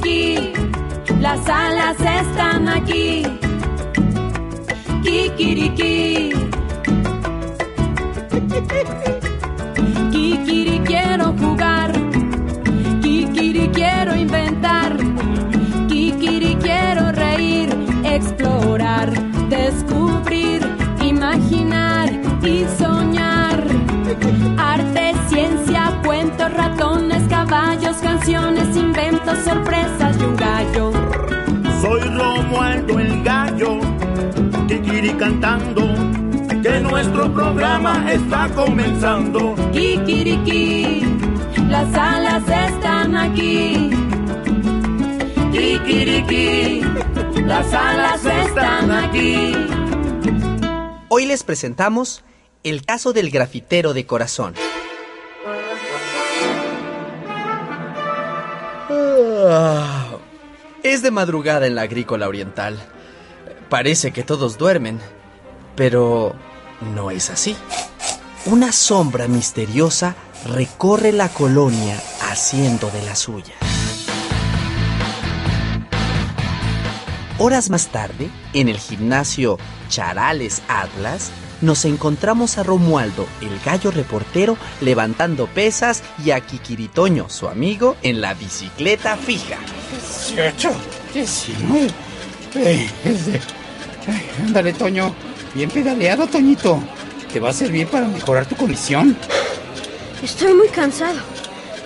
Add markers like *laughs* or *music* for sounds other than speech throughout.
Kikiriki, las alas están aquí. Kikiriki. Kikiri quiero jugar. Kikiri quiero inventar. Kikiri quiero reír, explorar, descubrir, imaginar y soñar. Arte, ciencia, cuentos, ratones, canciones, inventos, sorpresas y un gallo. Soy Romualdo el gallo, Kikiri cantando, que nuestro programa está comenzando. Kikiriki, las alas están aquí. Kikiriki, las alas están aquí. Hoy les presentamos el caso del grafitero de corazón. Ah, Es de madrugada en la agrícola oriental. Parece que todos duermen, pero no es así. Una sombra misteriosa recorre la colonia haciendo de la suya. Horas más tarde, en el gimnasio Charales Atlas, nos encontramos a Romualdo, el gallo reportero, levantando pesas y a Kikiritoño, su amigo, en la bicicleta fija. 18, 19. Ey, es de- Ay, ándale, Toño. Bien pedaleado, Toñito. Te va a servir para mejorar tu condición. Estoy muy cansado.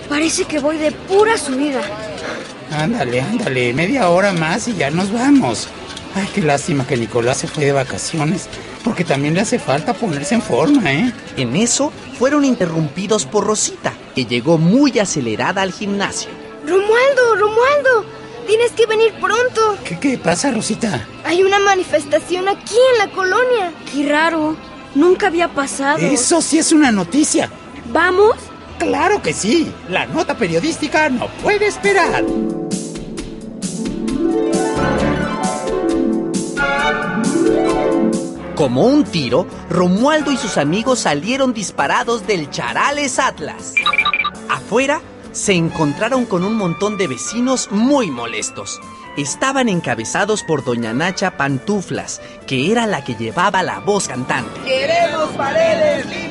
Parece que voy de pura subida. Ándale, ándale. Media hora más y ya nos vamos. Ay, qué lástima que Nicolás se fue de vacaciones. Porque también le hace falta ponerse en forma, ¿eh? En eso fueron interrumpidos por Rosita, que llegó muy acelerada al gimnasio. Romualdo, Romualdo, tienes que venir pronto. ¿Qué, qué pasa, Rosita? Hay una manifestación aquí en la colonia. Qué raro. Nunca había pasado. Eso sí es una noticia. ¿Vamos? Claro que sí. La nota periodística no puede esperar. Como un tiro, Romualdo y sus amigos salieron disparados del Charales Atlas. Afuera se encontraron con un montón de vecinos muy molestos. Estaban encabezados por doña Nacha Pantuflas, que era la que llevaba la voz cantante. ¡Queremos paredes limpias!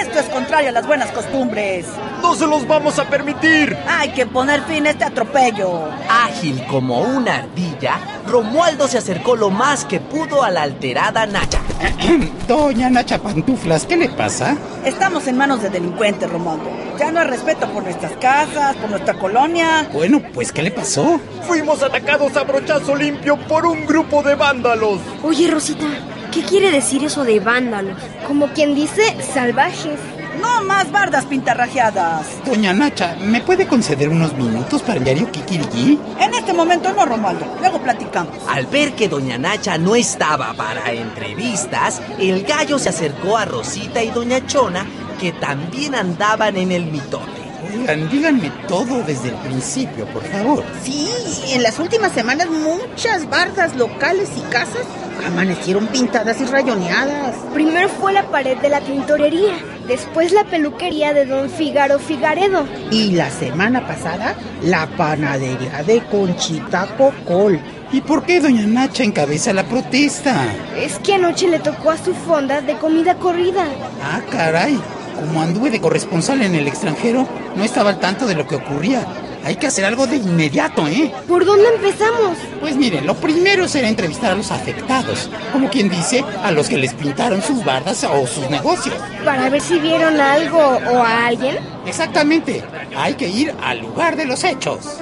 Esto es contrario a las buenas costumbres. ¡No se los vamos a permitir! Hay que poner fin a este atropello. Ágil como una ardilla, Romualdo se acercó lo más que pudo a la alterada Nacha. *clears throat* Doña Nacha Pantuflas, ¿qué le pasa? Estamos en manos de delincuentes, Romualdo. Ya no hay respeto por nuestras casas, por nuestra colonia. Bueno, pues, ¿qué le pasó? Fuimos atacados a brochazo limpio por un grupo de vándalos. Oye, Rosita, ¿qué quiere decir eso de vándalos? Como quien dice salvajes. No más bardas pintarrajeadas. Doña Nacha, ¿me puede conceder unos minutos para el diario Kikiriki? En este momento no, Romualdo. Luego platicamos. Al ver que doña Nacha no estaba para entrevistas, el gallo se acercó a Rosita y doña Chona, que también andaban en el mitote. Oigan, díganme todo desde el principio, por favor. Sí, en las últimas semanas muchas bardas locales y casas amanecieron pintadas y rayoneadas. Primero fue la pared de la tintorería, después la peluquería de don Figaro Figaredo. Y la semana pasada, la panadería de Conchita Cocol. ¿Y por qué doña Nacha encabeza la protesta? Es que anoche le tocó a su fonda de comida corrida. Ah, caray. Como anduve de corresponsal en el extranjero, no estaba al tanto de lo que ocurría. Hay que hacer algo de inmediato, ¿eh? ¿Por dónde empezamos? Pues miren, lo primero será entrevistar a los afectados, como quien dice, a los que les pintaron sus bardas o sus negocios. Para ver si vieron algo o a alguien. Exactamente, hay que ir al lugar de los hechos.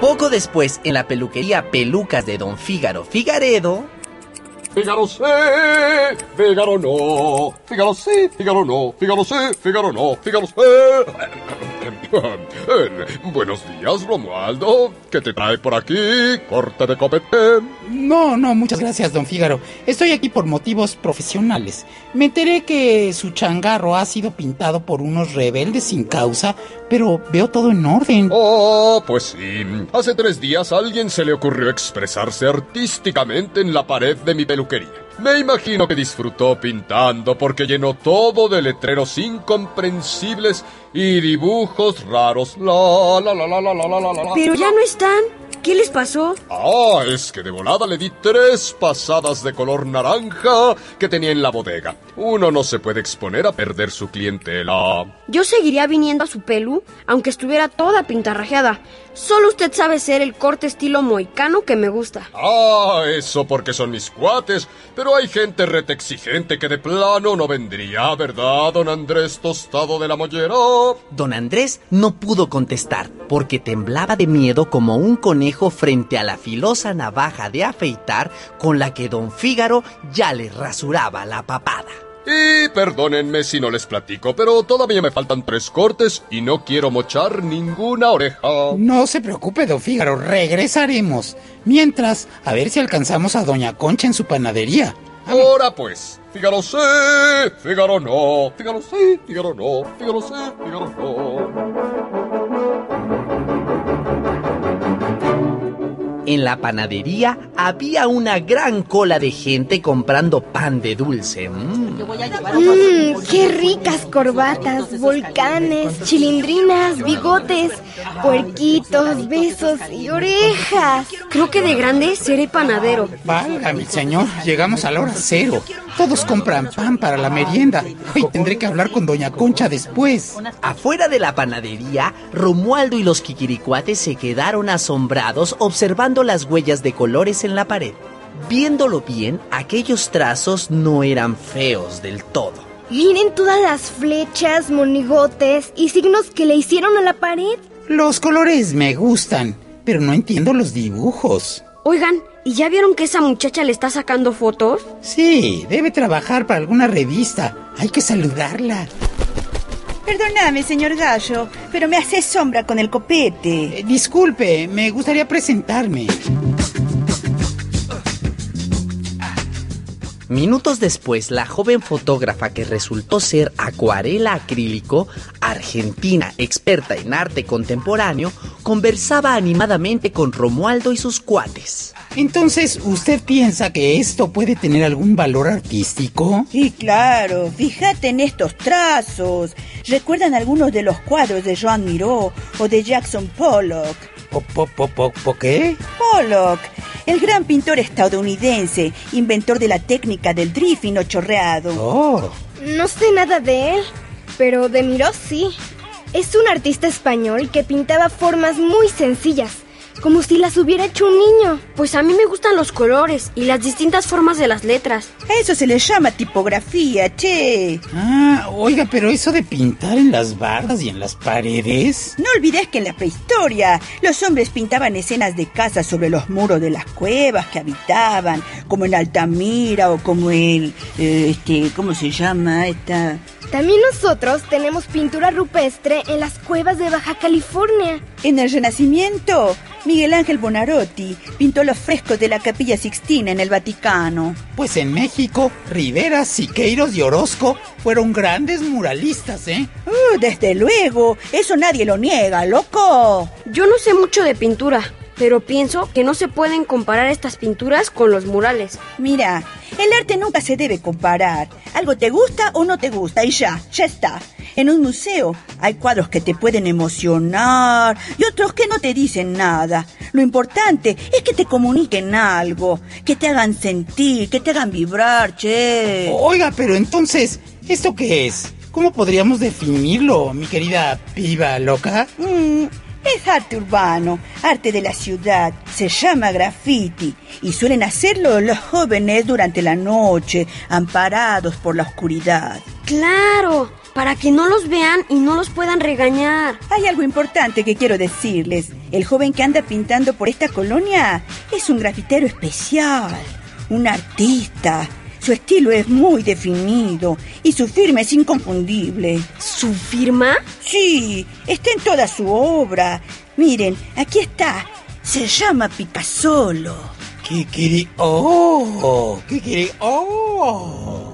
Poco después, en la peluquería Pelucas de don Fígaro Figaredo, Fígaro sí, Fígaro no, Fígaro sí, Fígaro no, Fígaro sí, Fígaro no, Fígaro sí. Buenos días, Romualdo. ¿Qué te trae por aquí? Corte de copete. No, no, muchas gracias, don Fígaro. Estoy aquí por motivos profesionales. Me enteré que su changarro ha sido pintado por unos rebeldes sin causa, pero veo todo en orden. Oh, pues sí. Hace tres días a alguien se le ocurrió expresarse artísticamente en la pared de mi peluquería. Me imagino que disfrutó pintando porque llenó todo de letreros incomprensibles y dibujos raros. La, la, la, la, la, la, la, la. Pero ya no están. ¿Qué les pasó? Ah, es que de volada le di tres pasadas de color naranja que tenía en la bodega. Uno no se puede exponer a perder su clientela. Yo seguiría viniendo a su pelu, aunque estuviera toda pintarrajeada. Solo usted sabe ser el corte estilo moicano que me gusta. Ah, eso porque son mis cuates. Pero hay gente rete exigente que de plano no vendría, ¿verdad, don Andrés Tostado de la Mollera? Don Andrés no pudo contestar porque temblaba de miedo como un conejo frente a la filosa navaja de afeitar con la que don Fígaro ya le rasuraba la papada. Y perdónenme si no les platico, pero todavía me faltan tres cortes y no quiero mochar ninguna oreja. No se preocupe, don Fígaro, regresaremos. Mientras, a ver si alcanzamos a doña Concha en su panadería. Ahora pues, Fígaro sí, Fígaro no, Fígaro sí, Fígaro no, Fígaro sí, Fígaro no. En la panadería había una gran cola de gente comprando pan de dulce. Mm. Mmm, qué ricas corbatas, volcanes, chilindrinas, bigotes, puerquitos, besos y orejas. Creo que de grande seré panadero. Válgame, señor, llegamos a la hora cero. Todos compran pan para la merienda. Hoy tendré que hablar con doña Concha después. Afuera de la panadería, Romualdo y los Kikiricuates se quedaron asombrados observando las huellas de colores en la pared. Viéndolo bien, aquellos trazos no eran feos del todo. Miren todas las flechas, monigotes y signos que le hicieron a la pared. Los colores me gustan, pero no entiendo los dibujos. Oigan, ¿y ya vieron que esa muchacha le está sacando fotos? Sí, debe trabajar para alguna revista. Hay que saludarla. Perdóname, señor Gallo, pero me hace sombra con el copete. Eh, disculpe, me gustaría presentarme. Minutos después, la joven fotógrafa que resultó ser acuarela acrílico, argentina experta en arte contemporáneo, conversaba animadamente con Romualdo y sus cuates. Entonces, ¿usted piensa que esto puede tener algún valor artístico? Sí, claro. Fíjate en estos trazos. ¿Recuerdan algunos de los cuadros de Joan Miró o de Jackson Pollock? ¿Po, po, po, po, po qué? Pollock, el gran pintor estadounidense, inventor de la técnica del drifting o chorreado. Oh, No sé nada de él, pero de Miró sí. Es un artista español que pintaba formas muy sencillas, como si las hubiera hecho un niño. Pues a mí me gustan los colores y las distintas formas de las letras. A eso se le llama tipografía, che. ah, oiga, pero eso de pintar en las bardas y en las paredes. No olvides que en la prehistoria los hombres pintaban escenas de casas sobre los muros de las cuevas que habitaban, como en Altamira o como en, eh, este, ¿cómo se llama esta? También nosotros tenemos pintura rupestre en las cuevas de Baja California. En el Renacimiento, Miguel Ángel Bonarotti pintó los frescos de la Capilla Sixtina en el Vaticano. Pues en México, Rivera, Siqueiros y Orozco fueron grandes muralistas, ¿eh? Uh, desde luego, eso nadie lo niega, loco. Yo no sé mucho de pintura, pero pienso que no se pueden comparar estas pinturas con los murales. Mira, el arte nunca se debe comparar. Algo te gusta o no te gusta y ya, ya está. En un museo hay cuadros que te pueden emocionar y otros que no te dicen nada. Lo importante es que te comuniquen algo, que te hagan sentir, que te hagan vibrar, che. Oiga, pero entonces, ¿esto qué es? ¿Cómo podríamos definirlo, mi querida piba loca? Mm, es arte urbano, arte de la ciudad. Se llama graffiti y suelen hacerlo los jóvenes durante la noche, amparados por la oscuridad. Claro, para que no los vean y no los puedan regañar. Hay algo importante que quiero decirles. El joven que anda pintando por esta colonia es un grafitero especial, un artista. Su estilo es muy definido y su firma es inconfundible. ¿Su firma? Sí, está en toda su obra. Miren, aquí está. Se llama Pipasolo. ¿Qué quiere? ¡Oh! ¿Qué quiere? ¡Oh!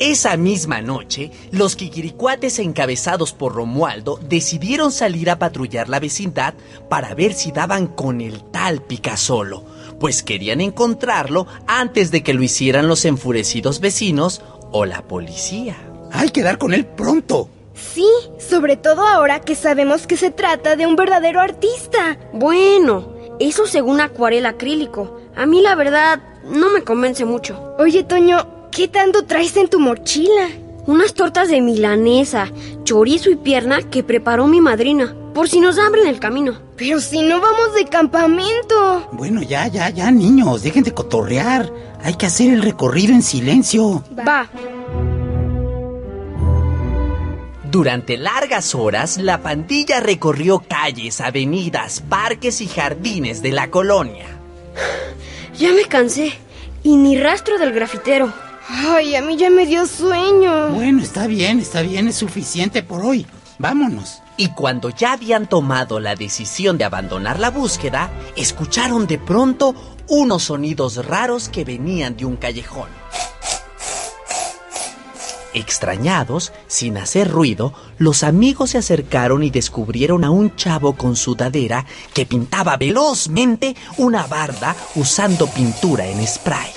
Esa misma noche, los quiquiricuates encabezados por Romualdo decidieron salir a patrullar la vecindad para ver si daban con el tal Picasolo, pues querían encontrarlo antes de que lo hicieran los enfurecidos vecinos o la policía. Hay que dar con él pronto. Sí, sobre todo ahora que sabemos que se trata de un verdadero artista. Bueno, eso según acuarela acrílico. A mí la verdad no me convence mucho. Oye, Toño, ¿qué tanto traes en tu mochila? Unas tortas de milanesa, chorizo y pierna que preparó mi madrina, por si nos da hambre en el camino. Pero si no vamos de campamento. Bueno, ya, ya, ya, niños, dejen de cotorrear. Hay que hacer el recorrido en silencio. Va. Durante largas horas, la pandilla recorrió calles, avenidas, parques y jardines de la colonia. Ya me cansé. Y ni rastro del grafitero. Ay, a mí ya me dio sueño. Bueno, está bien, está bien, es suficiente por hoy. Vámonos. Y cuando ya habían tomado la decisión de abandonar la búsqueda, escucharon de pronto unos sonidos raros que venían de un callejón. Extrañados, sin hacer ruido, los amigos se acercaron y descubrieron a un chavo con sudadera que pintaba velozmente una barda usando pintura en spray.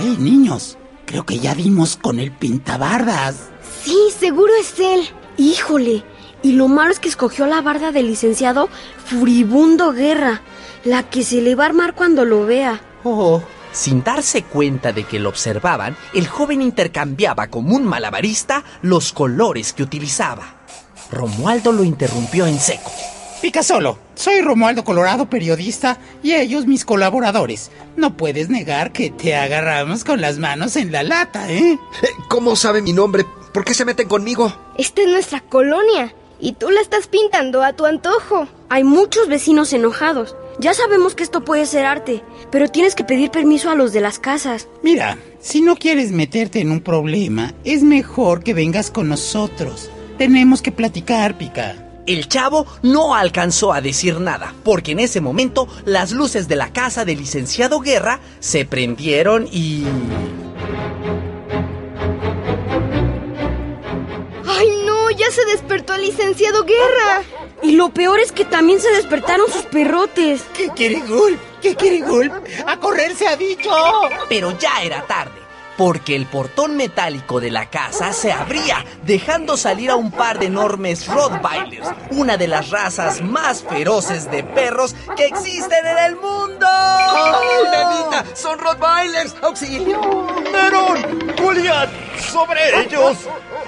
¡Hey, niños! Creo que ya vimos con el pintabardas. Sí, seguro es él. Híjole, y lo malo es que escogió la barda del licenciado Furibundo Guerra, la que se le va a armar cuando lo vea. Oh, Sin darse cuenta de que lo observaban, el joven intercambiaba como un malabarista los colores que utilizaba. Romualdo lo interrumpió en seco. Picasolo, soy Romualdo Colorado, periodista, y ellos mis colaboradores. No puedes negar que te agarramos con las manos en la lata, ¿eh? ¿Cómo sabe mi nombre? ¿Por qué se meten conmigo? Esta es nuestra colonia. Y tú la estás pintando a tu antojo. Hay muchos vecinos enojados. Ya sabemos que esto puede ser arte, pero tienes que pedir permiso a los de las casas. Mira, si no quieres meterte en un problema, es mejor que vengas con nosotros. Tenemos que platicar, Pica. El chavo no alcanzó a decir nada, porque en ese momento las luces de la casa del licenciado Guerra se prendieron y... ¡Ay, no! Ya se despertó el licenciado Guerra. Y lo peor es que también se despertaron sus perrotes. ¿Qué quiere Gulp? ¿Qué quiere Gulp? ¡A correr se ha dicho! Pero ya era tarde, porque el portón metálico de la casa se abría, dejando salir a un par de enormes Rottweilers, una de las razas más feroces de perros que existen en el mundo. ¡Ay, Nanita! ¡Son Rottweilers! ¡Auxilio! ¡Nerón! ¡Goliat! ¡Sobre ellos!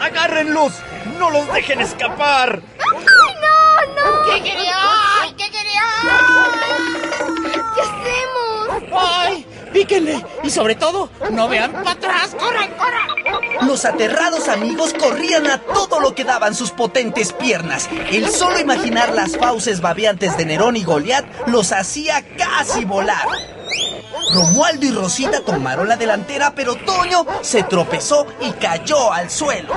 ¡Agárrenlos! ¡No los dejen escapar! ¿Qué hacemos? ¡Ay! ¡Píquenle! Y sobre todo, no vean para atrás. ¡Corran, corran! Los aterrados amigos corrían a todo lo que daban sus potentes piernas. El solo imaginar las fauces babeantes de Nerón y Goliat los hacía casi volar. Romualdo y Rosita tomaron la delantera, pero Toño se tropezó y cayó al suelo.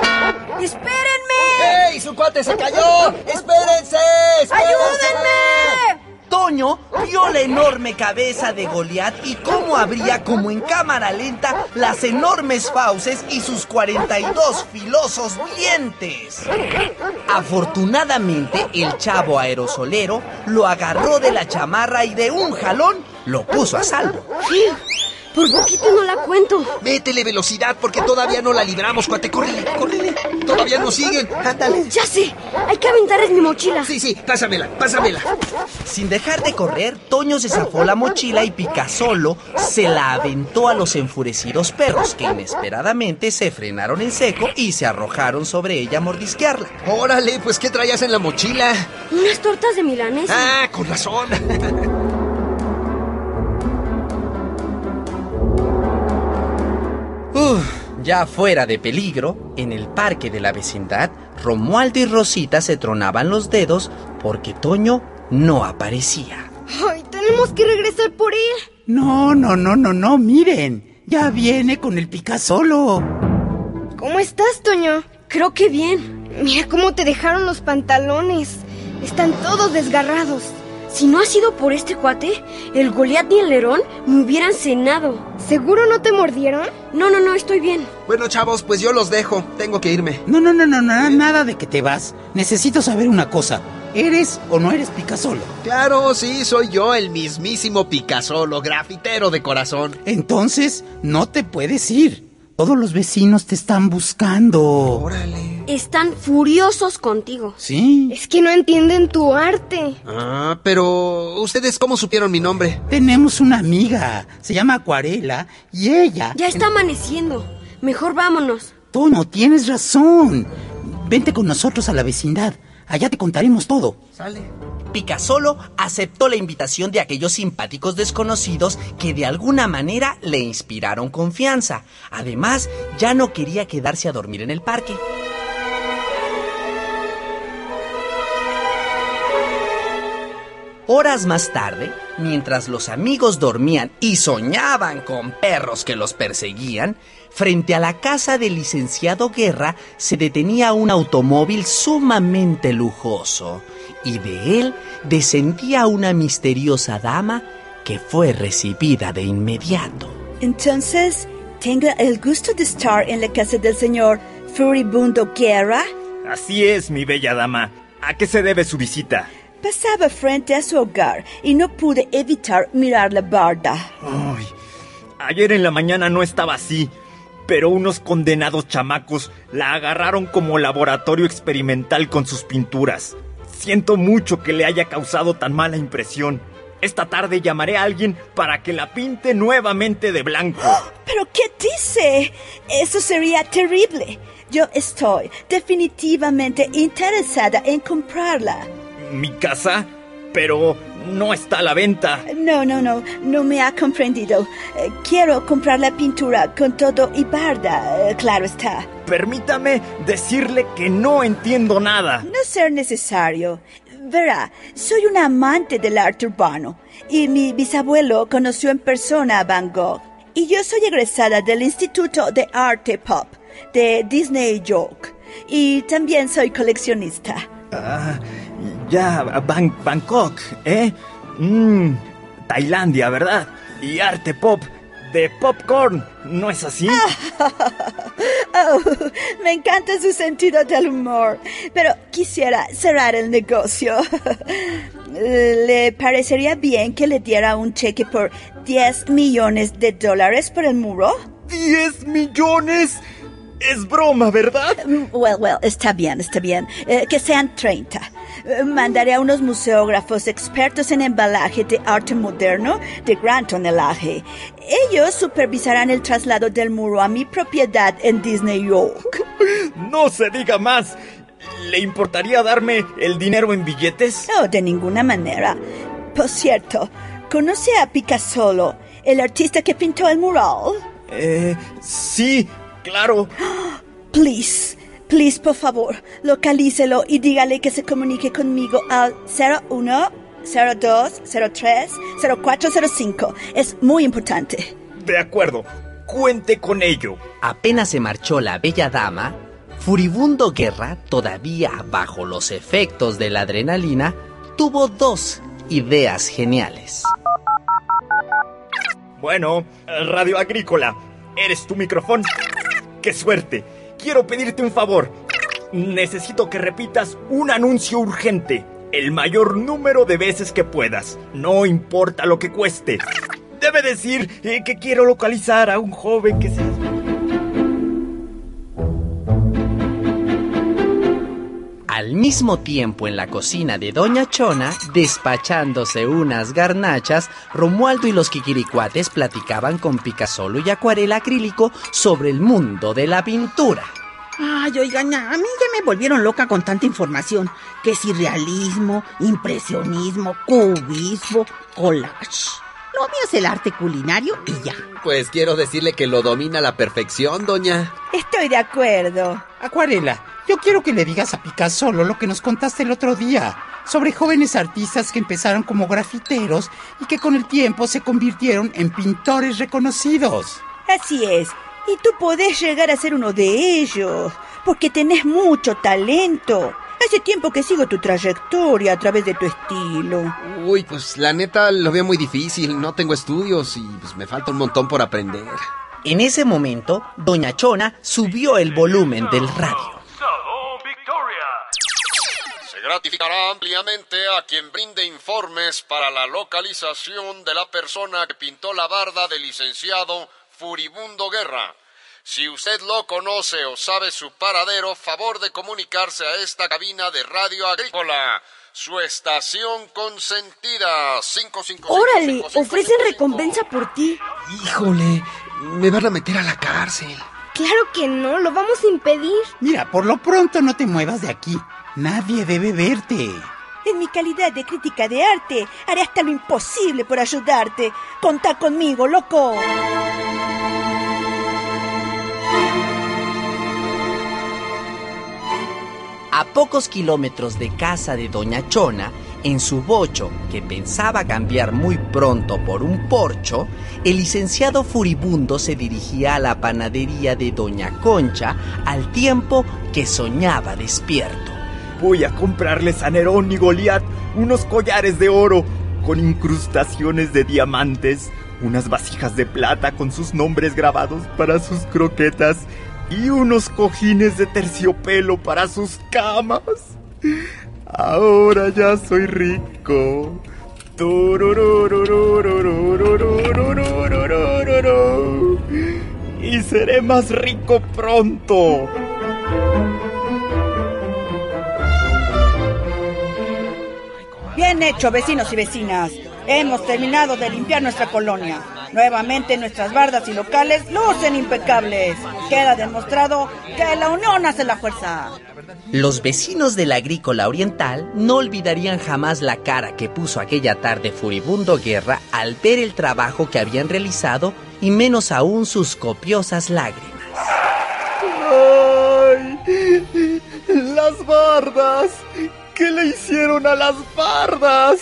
¡Espérenme! ¡Ey! ¡Su cuate se cayó! ¡Espérense! ¡Espérense! ¡Ayúdenme! Toño vio la enorme cabeza de Goliat y cómo abría como en cámara lenta las enormes fauces y sus 42 filosos dientes. Afortunadamente, el chavo aerosolero lo agarró de la chamarra y de un jalón lo puso a salvo. Por poquito no la cuento. Métele velocidad porque todavía no la libramos, cuate. ¡Córrele, córrele! ¡Todavía nos siguen! ¡Ándale! Ya sé, hay que aventarles mi mochila. Sí, sí, pásamela, pásamela. Sin dejar de correr, Toño se zafó la mochila y Picasolo se la aventó a los enfurecidos perros que inesperadamente se frenaron en seco y se arrojaron sobre ella a mordisquearla. Órale, pues ¿qué traías en la mochila? Unas tortas de milanesa. Ah, con razón. Uf, ya fuera de peligro, en el parque de la vecindad, Romualdo y Rosita se tronaban los dedos porque Toño no aparecía. Ay, tenemos que regresar por él. No, no, no, no, no, miren. Ya viene con el Picasolo. ¿Cómo estás, Toño? Creo que bien. Mira cómo te dejaron los pantalones. Están todos desgarrados. Si no ha sido por este cuate, el Goliat y el Lerón me hubieran cenado. ¿Seguro no te mordieron? No, no, no, estoy bien. Bueno, chavos, pues yo los dejo. Tengo que irme. No, no, no, no, no, nada de que te vas. Necesito saber una cosa. ¿Eres o no eres Picasolo? Claro, sí, soy yo, el mismísimo Picasolo, grafitero de corazón. Entonces, no te puedes ir. Todos los vecinos te están buscando. Órale. Están furiosos contigo. Sí. Es que no entienden tu arte. Ah, pero ¿ustedes cómo supieron mi nombre? Tenemos una amiga. Se llama Acuarela y ella... Ya está amaneciendo. Mejor vámonos. Tono, tienes razón. Vente con nosotros a la vecindad. Allá te contaremos todo. Sale. Picasolo aceptó la invitación de aquellos simpáticos desconocidos que de alguna manera le inspiraron confianza. Además, ya no quería quedarse a dormir en el parque. Horas más tarde, mientras los amigos dormían y soñaban con perros que los perseguían, frente a la casa del licenciado Guerra se detenía un automóvil sumamente lujoso y de él descendía una misteriosa dama que fue recibida de inmediato. Entonces, ¿tengo el gusto de estar en la casa del señor Furibundo Guerra? Así es, mi bella dama. ¿A qué se debe su visita? Pasaba frente a su hogar y no pude evitar mirar la barda. Ay, ayer en la mañana no estaba así, pero unos condenados chamacos la agarraron como laboratorio experimental con sus pinturas. Siento mucho que le haya causado tan mala impresión. Esta tarde llamaré a alguien para que la pinte nuevamente de blanco. *gasps* ¿Pero qué dice? Eso sería terrible. Yo estoy definitivamente interesada en comprarla. ¿Mi casa? Pero no está a la venta. No, no, no, no me ha comprendido. Eh, quiero comprar la pintura con todo y barda, eh, claro está. Permítame decirle que no entiendo nada. No ser necesario. Verá, soy una amante del arte urbano y mi bisabuelo conoció en persona a Van Gogh. Y yo soy egresada del Instituto de Arte Pop de Disney York. Y también soy coleccionista. Ah, ya, Ban- Bangkok, ¿eh? Mmm, Tailandia, ¿verdad? Y arte pop de popcorn, ¿no es así? *laughs* Oh, me encanta su sentido del humor, pero quisiera cerrar el negocio. *laughs* ¿Le parecería bien que le diera un cheque por 10 millones de dólares por el muro? ¡10 millones! Es broma, ¿verdad? Mm, Well, well, está bien, está bien. Eh, que sean 30. Eh, mandaré a unos museógrafos expertos en embalaje de arte moderno de gran tonelaje. Ellos supervisarán el traslado del muro a mi propiedad en Disney York. No se diga más. ¿Le importaría darme el dinero en billetes? No, de ninguna manera. Por cierto, ¿conoce a Picasso, el artista que pintó el mural? Eh, sí, claro. Please, please, por favor, localícelo y dígale que se comunique conmigo al 01 02 03 0405. Es muy importante. De acuerdo. Cuente con ello. Apenas se marchó la bella dama, Furibundo Guerra, todavía bajo los efectos de la adrenalina, tuvo dos ideas geniales. Bueno, Radio Agrícola, ¿eres tu micrófono? ¡Qué suerte! Quiero pedirte un favor. Necesito que repitas un anuncio urgente, el mayor número de veces que puedas, no importa lo que cueste. Debe decir eh, que quiero localizar a un joven que se... Al mismo tiempo en la cocina de Doña Chona, despachándose unas garnachas, Romualdo y los Kikiricuates platicaban con Picasolo y acuarela acrílico sobre el mundo de la pintura. Ay, oigan, a mí ya me volvieron loca con tanta información. Que si realismo, impresionismo, cubismo, collage. Lo mío es el arte culinario y ya. Pues quiero decirle que lo domina a la perfección, doña. Estoy de acuerdo. Acuarela, yo quiero que le digas a Picasso lo que nos contaste el otro día, sobre jóvenes artistas que empezaron como grafiteros y que con el tiempo se convirtieron en pintores reconocidos. Así es. Y tú podés llegar a ser uno de ellos, porque tenés mucho talento. Hace tiempo que sigo tu trayectoria a través de tu estilo. Uy, pues la neta lo veo muy difícil. No tengo estudios y pues me falta un montón por aprender. En ese momento, Doña Chona subió el volumen del radio. Gratificará ampliamente a quien brinde informes para la localización de la persona que pintó la barda del licenciado Furibundo Guerra. Si usted lo conoce o sabe su paradero, favor de comunicarse a esta cabina de radio agrícola. Su estación consentida. 555. Órale, ofrecen recompensa por ti. Híjole, me van a meter a la cárcel. Claro que no, lo vamos a impedir. Mira, por lo pronto no te muevas de aquí. Nadie debe verte. En mi calidad de crítica de arte, haré hasta lo imposible por ayudarte. Contá conmigo, loco. A pocos kilómetros de casa de Doña Chona, en su bocho, que pensaba cambiar muy pronto por un porcho, el licenciado furibundo se dirigía a la panadería de Doña Concha al tiempo que soñaba despierto voy a comprarles a Nerón y Goliat unos collares de oro con incrustaciones de diamantes, unas vasijas de plata con sus nombres grabados para sus croquetas y unos cojines de terciopelo para sus camas. Ahora ya soy rico. Y seré más rico pronto. Bien hecho, vecinos y vecinas. Hemos terminado de limpiar nuestra colonia. Nuevamente nuestras bardas y locales lucen impecables. Queda demostrado que la unión hace la fuerza. Los vecinos de la agrícola oriental no olvidarían jamás la cara que puso aquella tarde Furibundo Guerra al ver el trabajo que habían realizado y menos aún sus copiosas lágrimas. ¡Ay! ¡Las bardas! ¿Qué le hicieron a las bardas?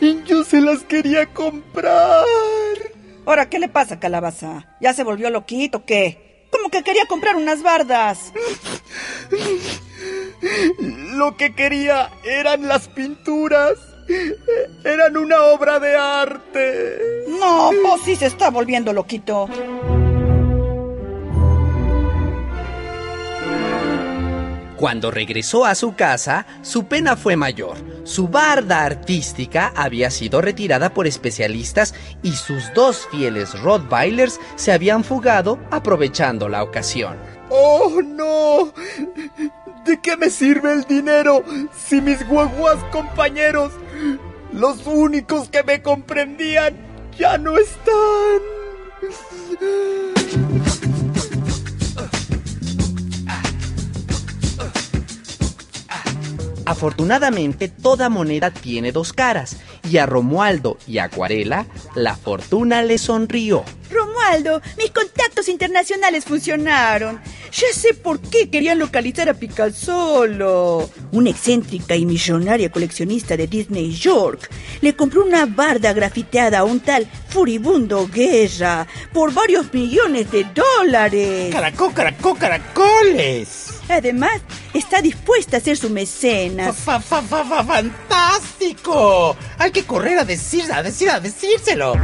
Yo se las quería comprar. Ahora, ¿qué le pasa, calabaza? ¿Ya se volvió loquito o qué? ¿Cómo que quería comprar unas bardas? Lo que quería eran las pinturas. Eran una obra de arte. No, vos sí se está volviendo loquito. Cuando regresó a su casa, su pena fue mayor. Su barda artística había sido retirada por especialistas y sus dos fieles Rottweilers se habían fugado aprovechando la ocasión. ¡Oh, no! ¿De qué me sirve el dinero si mis guaguas compañeros, los únicos que me comprendían, ya no están? Afortunadamente, toda moneda tiene dos caras, y a Romualdo y Acuarela, la fortuna le sonrió. Romualdo, mis contactos internacionales funcionaron. Ya sé por qué querían localizar a Picassolo. Una excéntrica y millonaria coleccionista de Disney York le compró una barda grafiteada a un tal furibundo Guerra por varios millones de dólares. ¡Caracol, caracol, caracoles! Además, está dispuesta a ser su mecenas. Fa, fa, fa, fa, ¡Fantástico! Hay que correr a decir, a decir, a decírselo.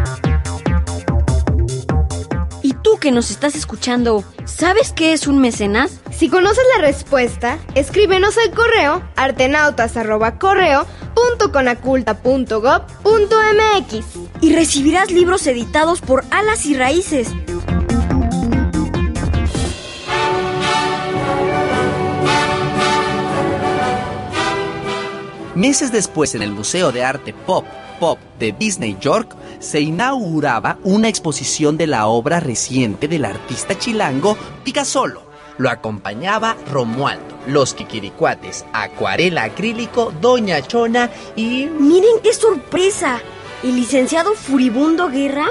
¿Y tú que nos estás escuchando, sabes qué es un mecenas? Si conoces la respuesta, escríbenos al correo artenautas.correo.conaculta.gov.mx Y recibirás libros editados por Alas y Raíces. Meses después, en el Museo de Arte Pop Pop de Disney York, se inauguraba una exposición de la obra reciente del artista chilango Picassolo. Lo acompañaba Romualdo, los Kikiricuates, Acuarela Acrílico, Doña Chona y... ¡Miren qué sorpresa! El licenciado Furibundo Guerra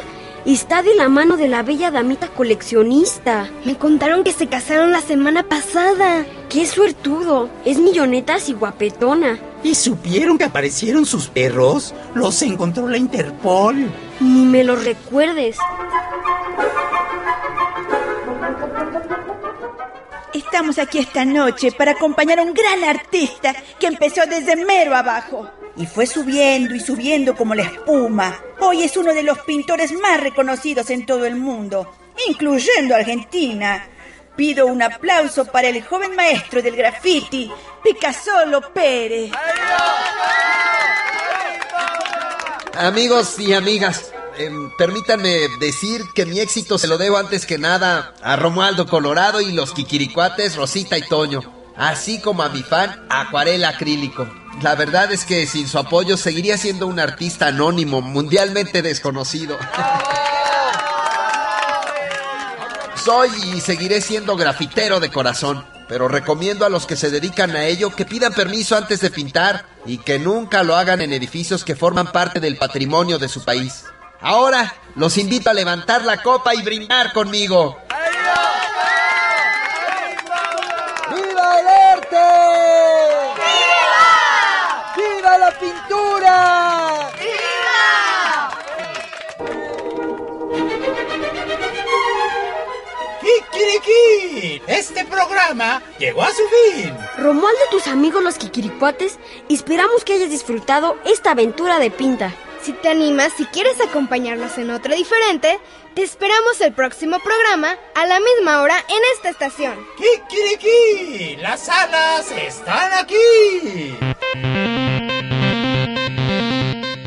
está de la mano de la bella damita coleccionista. Me contaron que se casaron la semana pasada. ¡Qué suertudo! Es millonetas y guapetona. ¿Y supieron que aparecieron sus perros? Los encontró la Interpol. Ni me lo recuerdes. Estamos aquí esta noche para acompañar a un gran artista que empezó desde mero abajo y fue subiendo y subiendo como la espuma. Hoy es uno de los pintores más reconocidos en todo el mundo, incluyendo Argentina. Pido un aplauso para el joven maestro del graffiti, Picasso Pérez. Amigos y amigas, em, permítanme decir que mi éxito se lo debo antes que nada a Romualdo Colorado y los Kikiricuates Rosita y Toño, así como a mi fan Acuarela Acrílico. La verdad es que sin su apoyo seguiría siendo un artista anónimo, mundialmente desconocido. Soy y seguiré siendo grafitero de corazón, pero recomiendo a los que se dedican a ello que pidan permiso antes de pintar y que nunca lo hagan en edificios que forman parte del patrimonio de su país. Ahora los invito a levantar la copa y brindar conmigo. Este programa llegó a su fin. Romualdo y tus amigos los Kikiricuates, esperamos que hayas disfrutado esta aventura de pinta. Si te animas, si quieres acompañarnos en otro diferente, te esperamos el próximo programa a la misma hora en esta estación. ¡Kikiriki! ¡Las alas están aquí!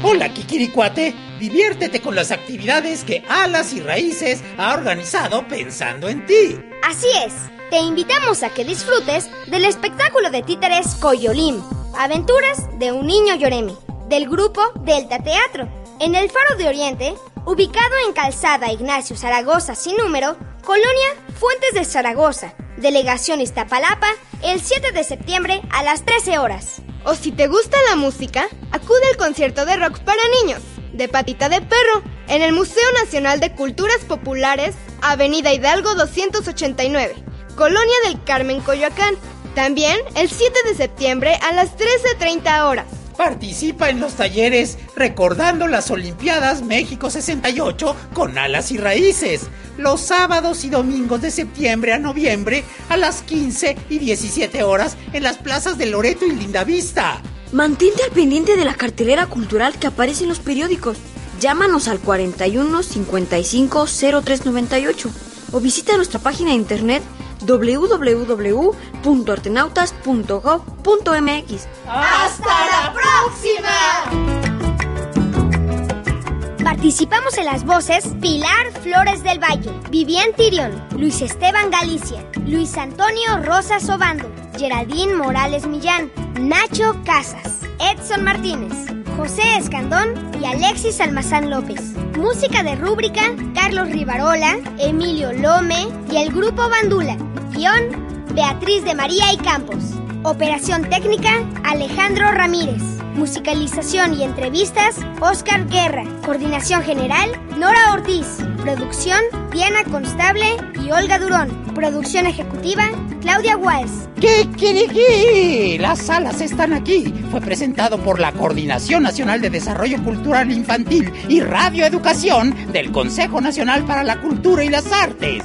Hola, Kikiricuate. Diviértete con las actividades que Alas y Raíces ha organizado pensando en ti. Así es. Te invitamos a que disfrutes del espectáculo de títeres Coyolín, Aventuras de un niño Yoremi, del grupo Delta Teatro, en el Faro de Oriente, ubicado en Calzada Ignacio Zaragoza sin número, Colonia Fuentes de Zaragoza, Delegación Iztapalapa, el 7 de septiembre a las 13 horas. O si te gusta la música, acude al concierto de rock para niños, de Patita de Perro, en el Museo Nacional de Culturas Populares, Avenida Hidalgo 289, Colonia del Carmen, Coyoacán. También el 7 de septiembre a las 13.30 horas. Participa en los talleres Recordando las Olimpiadas México 68 con alas y raíces. Los sábados y domingos de septiembre a noviembre a las 15 y 17 horas en las plazas de Loreto y Lindavista. Mantente al pendiente de la cartelera cultural que aparece en los periódicos. Llámanos al 41 55 0398 o visita nuestra página de internet www.artenautas.gov.mx. ¡Hasta la próxima! Participamos en las voces Pilar Flores del Valle, Vivian Tirión, Luis Esteban Galicia, Luis Antonio Rosas Obando, Geraldine Morales Millán, Nacho Casas, Edson Martínez, José Escandón y Alexis Almazán López. Música de rúbrica, Carlos Rivarola, Emilio Lome y el grupo Bandula. Guión, Beatriz de María y Campos. Operación técnica, Alejandro Ramírez. Musicalización y entrevistas, Oscar Guerra. Coordinación general, Nora Ortiz. Producción, Diana Constable y Olga Durón. Producción ejecutiva, Claudia Walsh. ¡Kikiriki! Las salas están aquí. Fue presentado por la Coordinación Nacional de Desarrollo Cultural Infantil y Radioeducación del Consejo Nacional para la Cultura y las Artes.